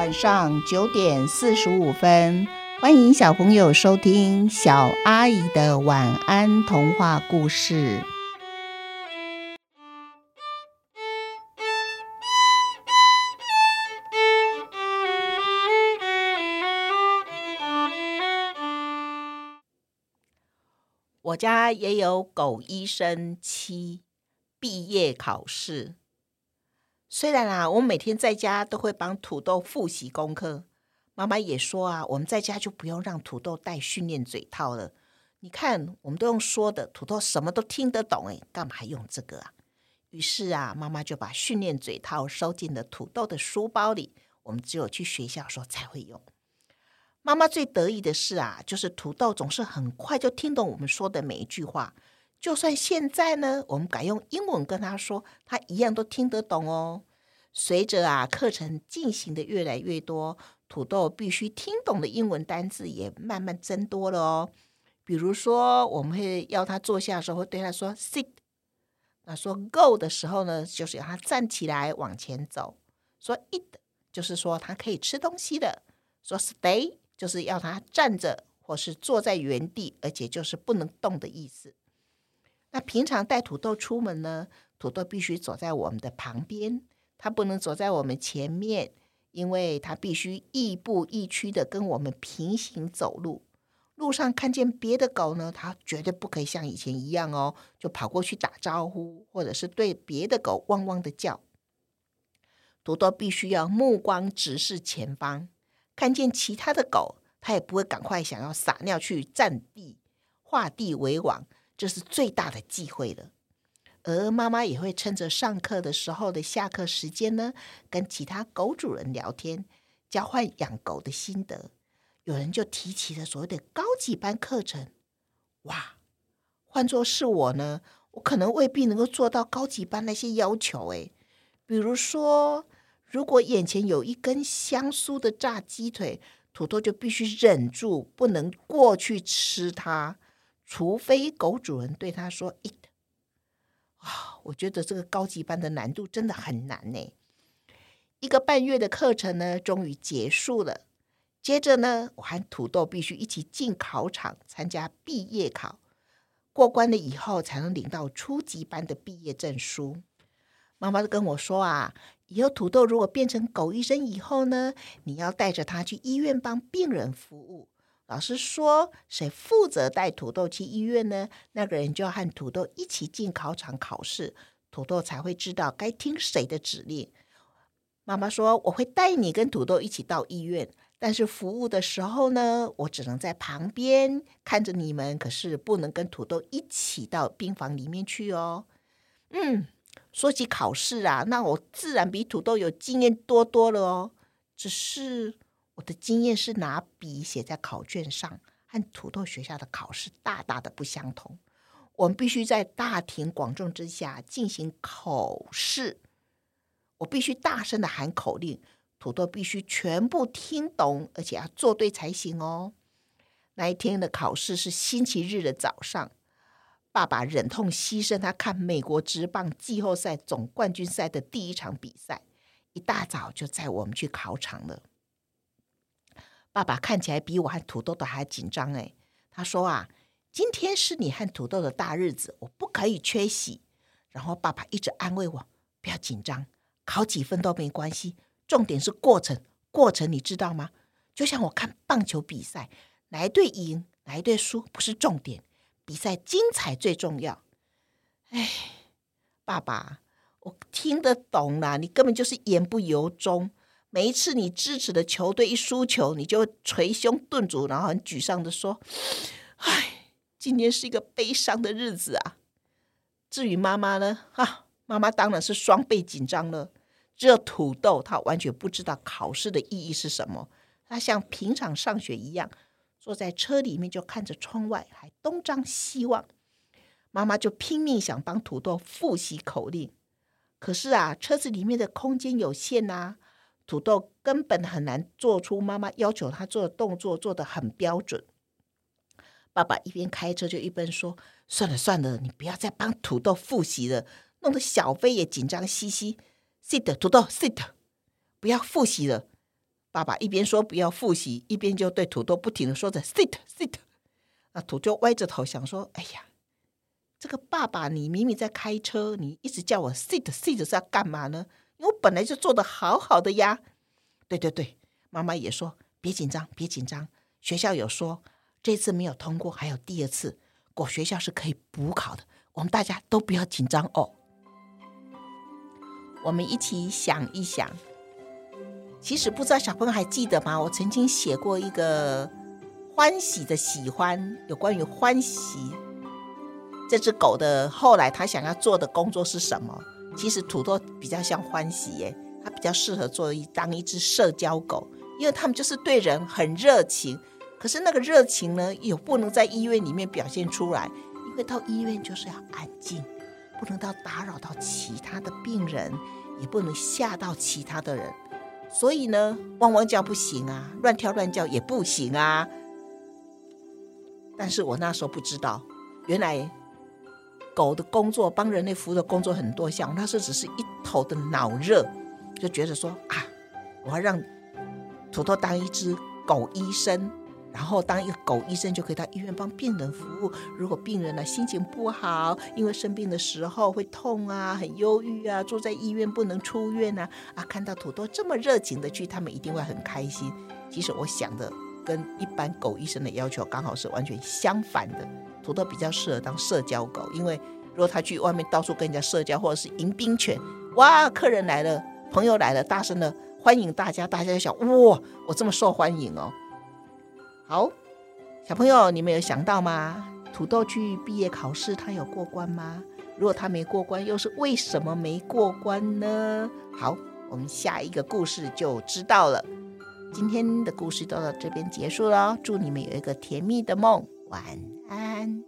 晚上九点四十五分，欢迎小朋友收听小阿姨的晚安童话故事。我家也有狗医生七毕业考试。虽然啊，我每天在家都会帮土豆复习功课，妈妈也说啊，我们在家就不用让土豆戴训练嘴套了。你看，我们都用说的，土豆什么都听得懂，诶，干嘛用这个啊？于是啊，妈妈就把训练嘴套收进了土豆的书包里，我们只有去学校的时候才会用。妈妈最得意的是啊，就是土豆总是很快就听懂我们说的每一句话。就算现在呢，我们改用英文跟他说，他一样都听得懂哦。随着啊课程进行的越来越多，土豆必须听懂的英文单字也慢慢增多了哦。比如说，我们会要他坐下的时候，会对他说 “sit”。那说 “go” 的时候呢，就是要他站起来往前走。说 “eat” 就是说他可以吃东西的。说 “stay” 就是要他站着或是坐在原地，而且就是不能动的意思。那平常带土豆出门呢，土豆必须走在我们的旁边，它不能走在我们前面，因为它必须亦步亦趋的跟我们平行走路。路上看见别的狗呢，它绝对不可以像以前一样哦，就跑过去打招呼，或者是对别的狗汪汪的叫。土豆必须要目光直视前方，看见其他的狗，它也不会赶快想要撒尿去占地，画地为王。这是最大的忌讳了，而妈妈也会趁着上课的时候的下课时间呢，跟其他狗主人聊天，交换养狗的心得。有人就提起了所谓的高级班课程，哇！换作是我呢，我可能未必能够做到高级班那些要求诶。比如说，如果眼前有一根香酥的炸鸡腿，土豆就必须忍住不能过去吃它。除非狗主人对他说 “eat”，啊，我觉得这个高级班的难度真的很难呢。一个半月的课程呢，终于结束了。接着呢，我和土豆必须一起进考场参加毕业考，过关了以后才能领到初级班的毕业证书。妈妈就跟我说啊，以后土豆如果变成狗医生以后呢，你要带着他去医院帮病人服务。老师说：“谁负责带土豆去医院呢？那个人就要和土豆一起进考场考试，土豆才会知道该听谁的指令。”妈妈说：“我会带你跟土豆一起到医院，但是服务的时候呢，我只能在旁边看着你们，可是不能跟土豆一起到病房里面去哦。”嗯，说起考试啊，那我自然比土豆有经验多多了哦。只是。我的经验是拿笔写在考卷上，和土豆学校的考试大大的不相同。我们必须在大庭广众之下进行口试，我必须大声的喊口令，土豆必须全部听懂，而且要做对才行哦。那一天的考试是星期日的早上，爸爸忍痛牺牲他看美国职棒季后赛总冠军赛的第一场比赛，一大早就载我们去考场了。爸爸看起来比我和土豆都还紧张哎，他说啊，今天是你和土豆的大日子，我不可以缺席。然后爸爸一直安慰我，不要紧张，考几分都没关系，重点是过程。过程你知道吗？就像我看棒球比赛，哪一队赢，哪一队输不是重点，比赛精彩最重要。哎，爸爸，我听得懂啦，你根本就是言不由衷。每一次你支持的球队一输球，你就捶胸顿足，然后很沮丧的说：“唉，今天是一个悲伤的日子啊。”至于妈妈呢？啊，妈妈当然是双倍紧张了。只有土豆，他完全不知道考试的意义是什么。他像平常上学一样，坐在车里面就看着窗外，还东张西望。妈妈就拼命想帮土豆复习口令，可是啊，车子里面的空间有限呐、啊。土豆根本很难做出妈妈要求他做的动作，做得很标准。爸爸一边开车就一边说：“算了算了，你不要再帮土豆复习了，弄得小飞也紧张兮兮。” Sit，土豆，sit，不要复习了。爸爸一边说不要复习，一边就对土豆不停的说着 “sit sit”。那土豆歪着头想说：“哎呀，这个爸爸，你明明在开车，你一直叫我 sit sit 是要干嘛呢？本来就做得好好的呀。”对对对，妈妈也说：“别紧张，别紧张。学校有说这次没有通过，还有第二次，果学校是可以补考的。我们大家都不要紧张哦。”我们一起想一想。其实不知道小朋友还记得吗？我曾经写过一个欢喜的喜欢，有关于欢喜这只狗的。后来他想要做的工作是什么？其实土豆比较像欢喜耶，它比较适合做一当一只社交狗，因为他们就是对人很热情。可是那个热情呢，又不能在医院里面表现出来，因为到医院就是要安静，不能到打扰到其他的病人，也不能吓到其他的人。所以呢，汪汪叫不行啊，乱跳乱叫也不行啊。但是我那时候不知道，原来狗的工作帮人类服务的工作很多项，那时只是一头的脑热，就觉得说啊，我要让土豆当一只狗医生。然后当一个狗医生就可以到医院帮病人服务。如果病人呢心情不好，因为生病的时候会痛啊，很忧郁啊，住在医院不能出院啊，啊，看到土豆这么热情的去，他们一定会很开心。其实我想的跟一般狗医生的要求刚好是完全相反的。土豆比较适合当社交狗，因为如果他去外面到处跟人家社交，或者是迎宾犬，哇，客人来了，朋友来了，大声的欢迎大家，大家想哇，我这么受欢迎哦。好，小朋友，你们有想到吗？土豆去毕业考试，他有过关吗？如果他没过关，又是为什么没过关呢？好，我们下一个故事就知道了。今天的故事都到这边结束了，祝你们有一个甜蜜的梦，晚安。and